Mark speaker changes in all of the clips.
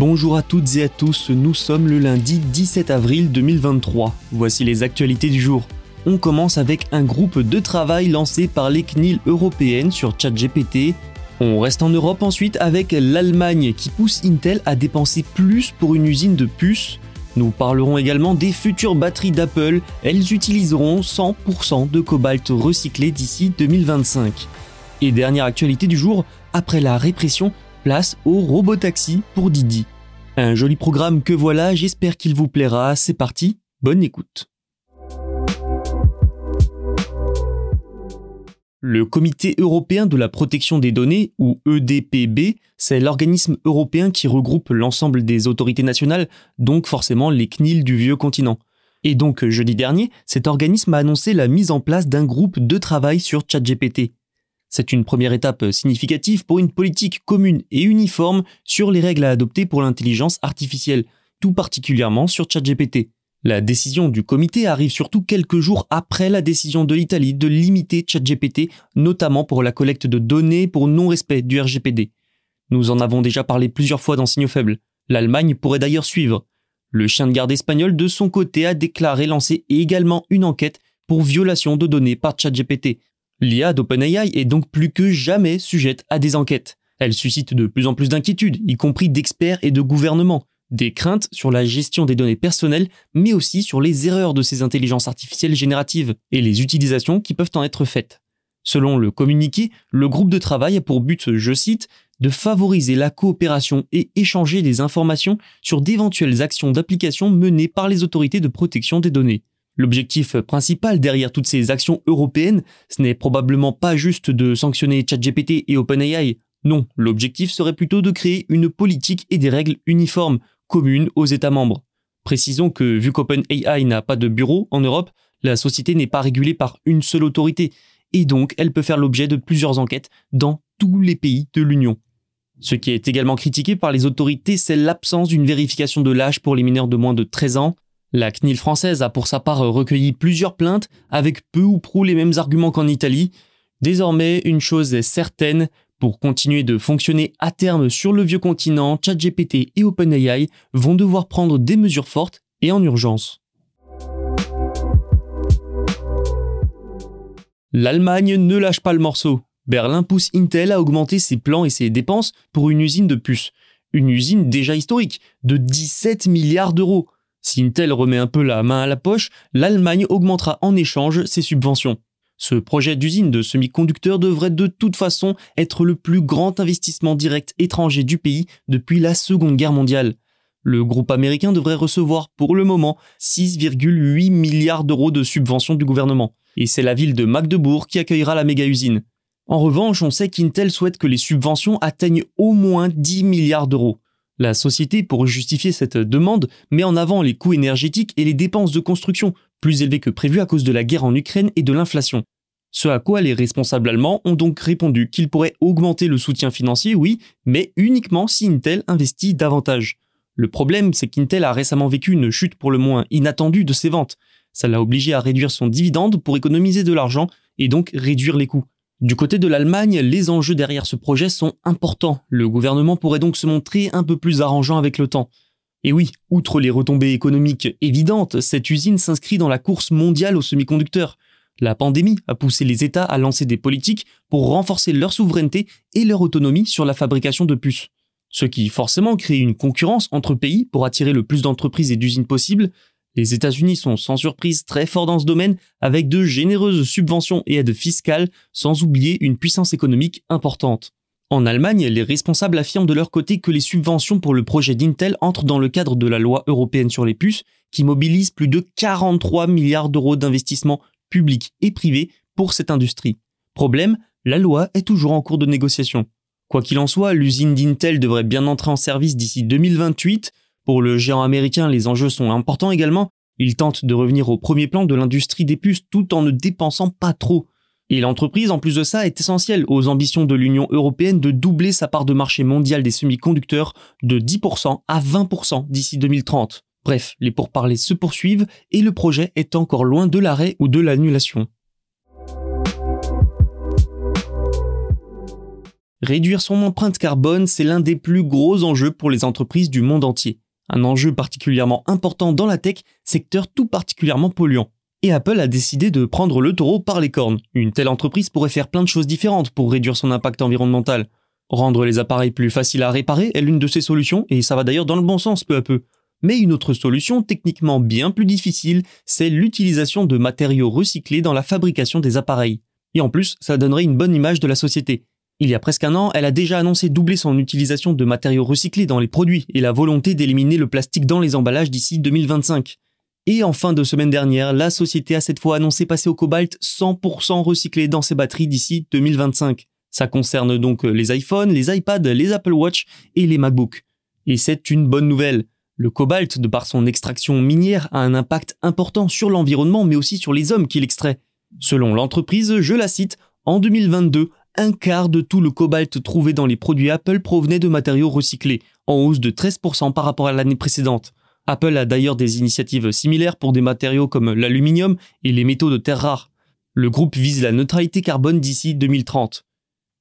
Speaker 1: Bonjour à toutes et à tous, nous sommes le lundi 17 avril 2023. Voici les actualités du jour. On commence avec un groupe de travail lancé par les CNIL européennes sur ChatGPT. On reste en Europe ensuite avec l'Allemagne qui pousse Intel à dépenser plus pour une usine de puces. Nous parlerons également des futures batteries d'Apple. Elles utiliseront 100% de cobalt recyclé d'ici 2025. Et dernière actualité du jour, après la répression, place au robotaxi pour Didi. Un joli programme que voilà, j'espère qu'il vous plaira. C'est parti, bonne écoute. Le Comité européen de la protection des données, ou EDPB, c'est l'organisme européen qui regroupe l'ensemble des autorités nationales, donc forcément les CNIL du vieux continent. Et donc jeudi dernier, cet organisme a annoncé la mise en place d'un groupe de travail sur ChatGPT. C'est une première étape significative pour une politique commune et uniforme sur les règles à adopter pour l'intelligence artificielle, tout particulièrement sur ChatGPT. La décision du comité arrive surtout quelques jours après la décision de l'Italie de limiter ChatGPT, notamment pour la collecte de données pour non-respect du RGPD. Nous en avons déjà parlé plusieurs fois dans Signaux Faibles. L'Allemagne pourrait d'ailleurs suivre. Le chien de garde espagnol, de son côté, a déclaré lancer également une enquête pour violation de données par ChatGPT. L'IA d'OpenAI est donc plus que jamais sujette à des enquêtes. Elle suscite de plus en plus d'inquiétudes, y compris d'experts et de gouvernements des craintes sur la gestion des données personnelles, mais aussi sur les erreurs de ces intelligences artificielles génératives et les utilisations qui peuvent en être faites. Selon le communiqué, le groupe de travail a pour but, je cite, de favoriser la coopération et échanger des informations sur d'éventuelles actions d'application menées par les autorités de protection des données. L'objectif principal derrière toutes ces actions européennes, ce n'est probablement pas juste de sanctionner ChatGPT et OpenAI. Non, l'objectif serait plutôt de créer une politique et des règles uniformes commune aux États membres. Précisons que vu qu'OpenAI n'a pas de bureau en Europe, la société n'est pas régulée par une seule autorité, et donc elle peut faire l'objet de plusieurs enquêtes dans tous les pays de l'Union. Ce qui est également critiqué par les autorités, c'est l'absence d'une vérification de l'âge pour les mineurs de moins de 13 ans. La CNIL française a pour sa part recueilli plusieurs plaintes avec peu ou prou les mêmes arguments qu'en Italie. Désormais, une chose est certaine, pour continuer de fonctionner à terme sur le vieux continent, ChatGPT et OpenAI vont devoir prendre des mesures fortes et en urgence. L'Allemagne ne lâche pas le morceau. Berlin pousse Intel à augmenter ses plans et ses dépenses pour une usine de puces. Une usine déjà historique, de 17 milliards d'euros. Si Intel remet un peu la main à la poche, l'Allemagne augmentera en échange ses subventions. Ce projet d'usine de semi-conducteurs devrait de toute façon être le plus grand investissement direct étranger du pays depuis la Seconde Guerre mondiale. Le groupe américain devrait recevoir pour le moment 6,8 milliards d'euros de subventions du gouvernement. Et c'est la ville de Magdebourg qui accueillera la méga-usine. En revanche, on sait qu'Intel souhaite que les subventions atteignent au moins 10 milliards d'euros. La société, pour justifier cette demande, met en avant les coûts énergétiques et les dépenses de construction, plus élevés que prévu à cause de la guerre en Ukraine et de l'inflation. Ce à quoi les responsables allemands ont donc répondu qu'ils pourraient augmenter le soutien financier, oui, mais uniquement si Intel investit davantage. Le problème, c'est qu'Intel a récemment vécu une chute pour le moins inattendue de ses ventes. Ça l'a obligé à réduire son dividende pour économiser de l'argent et donc réduire les coûts. Du côté de l'Allemagne, les enjeux derrière ce projet sont importants. Le gouvernement pourrait donc se montrer un peu plus arrangeant avec le temps. Et oui, outre les retombées économiques évidentes, cette usine s'inscrit dans la course mondiale aux semi-conducteurs. La pandémie a poussé les États à lancer des politiques pour renforcer leur souveraineté et leur autonomie sur la fabrication de puces. Ce qui forcément crée une concurrence entre pays pour attirer le plus d'entreprises et d'usines possibles. Les États-Unis sont sans surprise très forts dans ce domaine avec de généreuses subventions et aides fiscales, sans oublier une puissance économique importante. En Allemagne, les responsables affirment de leur côté que les subventions pour le projet d'Intel entrent dans le cadre de la loi européenne sur les puces, qui mobilise plus de 43 milliards d'euros d'investissement publics et privés pour cette industrie. Problème, la loi est toujours en cours de négociation. Quoi qu'il en soit, l'usine d'Intel devrait bien entrer en service d'ici 2028. Pour le géant américain, les enjeux sont importants également. Il tente de revenir au premier plan de l'industrie des puces tout en ne dépensant pas trop. Et l'entreprise, en plus de ça, est essentielle aux ambitions de l'Union européenne de doubler sa part de marché mondial des semi-conducteurs de 10% à 20% d'ici 2030. Bref, les pourparlers se poursuivent et le projet est encore loin de l'arrêt ou de l'annulation. Réduire son empreinte carbone, c'est l'un des plus gros enjeux pour les entreprises du monde entier. Un enjeu particulièrement important dans la tech, secteur tout particulièrement polluant. Et Apple a décidé de prendre le taureau par les cornes. Une telle entreprise pourrait faire plein de choses différentes pour réduire son impact environnemental. Rendre les appareils plus faciles à réparer est l'une de ces solutions, et ça va d'ailleurs dans le bon sens peu à peu. Mais une autre solution, techniquement bien plus difficile, c'est l'utilisation de matériaux recyclés dans la fabrication des appareils. Et en plus, ça donnerait une bonne image de la société. Il y a presque un an, elle a déjà annoncé doubler son utilisation de matériaux recyclés dans les produits et la volonté d'éliminer le plastique dans les emballages d'ici 2025. Et en fin de semaine dernière, la société a cette fois annoncé passer au cobalt 100% recyclé dans ses batteries d'ici 2025. Ça concerne donc les iPhones, les iPads, les Apple Watch et les MacBooks. Et c'est une bonne nouvelle. Le cobalt, de par son extraction minière, a un impact important sur l'environnement mais aussi sur les hommes qu'il extrait. Selon l'entreprise, je la cite, en 2022, un quart de tout le cobalt trouvé dans les produits Apple provenait de matériaux recyclés, en hausse de 13% par rapport à l'année précédente. Apple a d'ailleurs des initiatives similaires pour des matériaux comme l'aluminium et les métaux de terre rares. Le groupe vise la neutralité carbone d'ici 2030.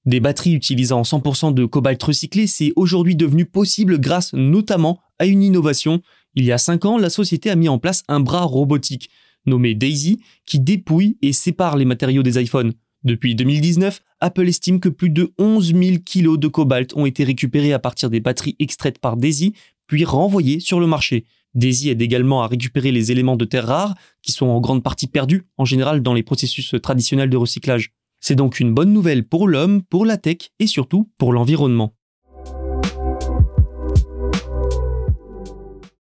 Speaker 1: Des batteries utilisant 100% de cobalt recyclé, c'est aujourd'hui devenu possible grâce notamment à une innovation. Il y a 5 ans, la société a mis en place un bras robotique, nommé Daisy, qui dépouille et sépare les matériaux des iPhones. Depuis 2019, Apple estime que plus de 11 000 kg de cobalt ont été récupérés à partir des batteries extraites par Daisy, puis renvoyés sur le marché. Daisy aide également à récupérer les éléments de terre rares, qui sont en grande partie perdus, en général dans les processus traditionnels de recyclage. C'est donc une bonne nouvelle pour l'homme, pour la tech et surtout pour l'environnement.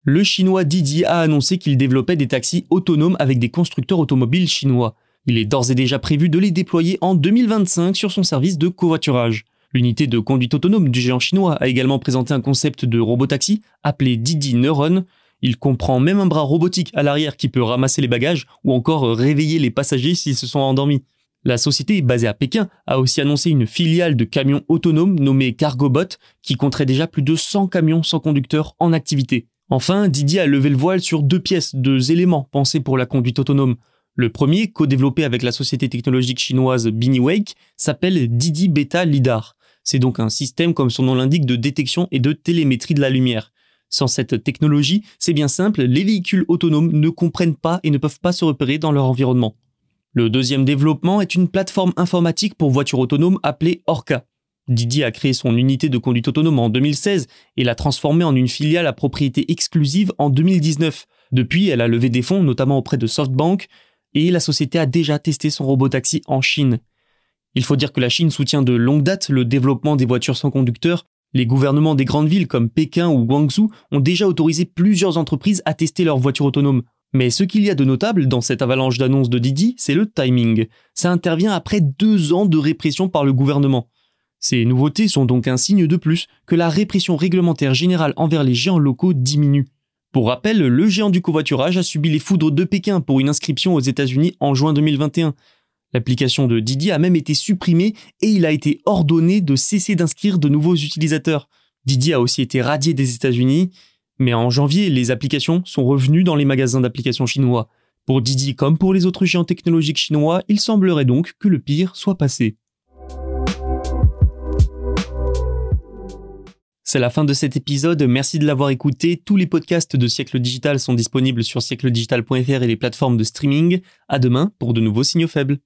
Speaker 1: Le chinois Didi a annoncé qu'il développait des taxis autonomes avec des constructeurs automobiles chinois. Il est d'ores et déjà prévu de les déployer en 2025 sur son service de covoiturage. L'unité de conduite autonome du géant chinois a également présenté un concept de robotaxi appelé Didi Neuron. Il comprend même un bras robotique à l'arrière qui peut ramasser les bagages ou encore réveiller les passagers s'ils se sont endormis. La société, basée à Pékin, a aussi annoncé une filiale de camions autonomes nommée Cargobot qui compterait déjà plus de 100 camions sans conducteur en activité. Enfin, Didi a levé le voile sur deux pièces, deux éléments pensés pour la conduite autonome. Le premier, co-développé avec la société technologique chinoise Biniwake, s'appelle Didi Beta Lidar. C'est donc un système, comme son nom l'indique, de détection et de télémétrie de la lumière. Sans cette technologie, c'est bien simple, les véhicules autonomes ne comprennent pas et ne peuvent pas se repérer dans leur environnement. Le deuxième développement est une plateforme informatique pour voitures autonomes appelée Orca. Didi a créé son unité de conduite autonome en 2016 et l'a transformée en une filiale à propriété exclusive en 2019. Depuis, elle a levé des fonds, notamment auprès de SoftBank, et la société a déjà testé son robot taxi en Chine. Il faut dire que la Chine soutient de longue date le développement des voitures sans conducteur les gouvernements des grandes villes comme Pékin ou Guangzhou ont déjà autorisé plusieurs entreprises à tester leurs voitures autonomes. Mais ce qu'il y a de notable dans cette avalanche d'annonces de Didi, c'est le timing. Ça intervient après deux ans de répression par le gouvernement. Ces nouveautés sont donc un signe de plus que la répression réglementaire générale envers les géants locaux diminue. Pour rappel, le géant du covoiturage a subi les foudres de Pékin pour une inscription aux États-Unis en juin 2021. L'application de Didi a même été supprimée et il a été ordonné de cesser d'inscrire de nouveaux utilisateurs. Didi a aussi été radié des États-Unis, mais en janvier, les applications sont revenues dans les magasins d'applications chinois. Pour Didi comme pour les autres géants technologiques chinois, il semblerait donc que le pire soit passé. C'est la fin de cet épisode, merci de l'avoir écouté. Tous les podcasts de Siècle Digital sont disponibles sur siècledigital.fr et les plateformes de streaming. À demain pour de nouveaux signaux faibles.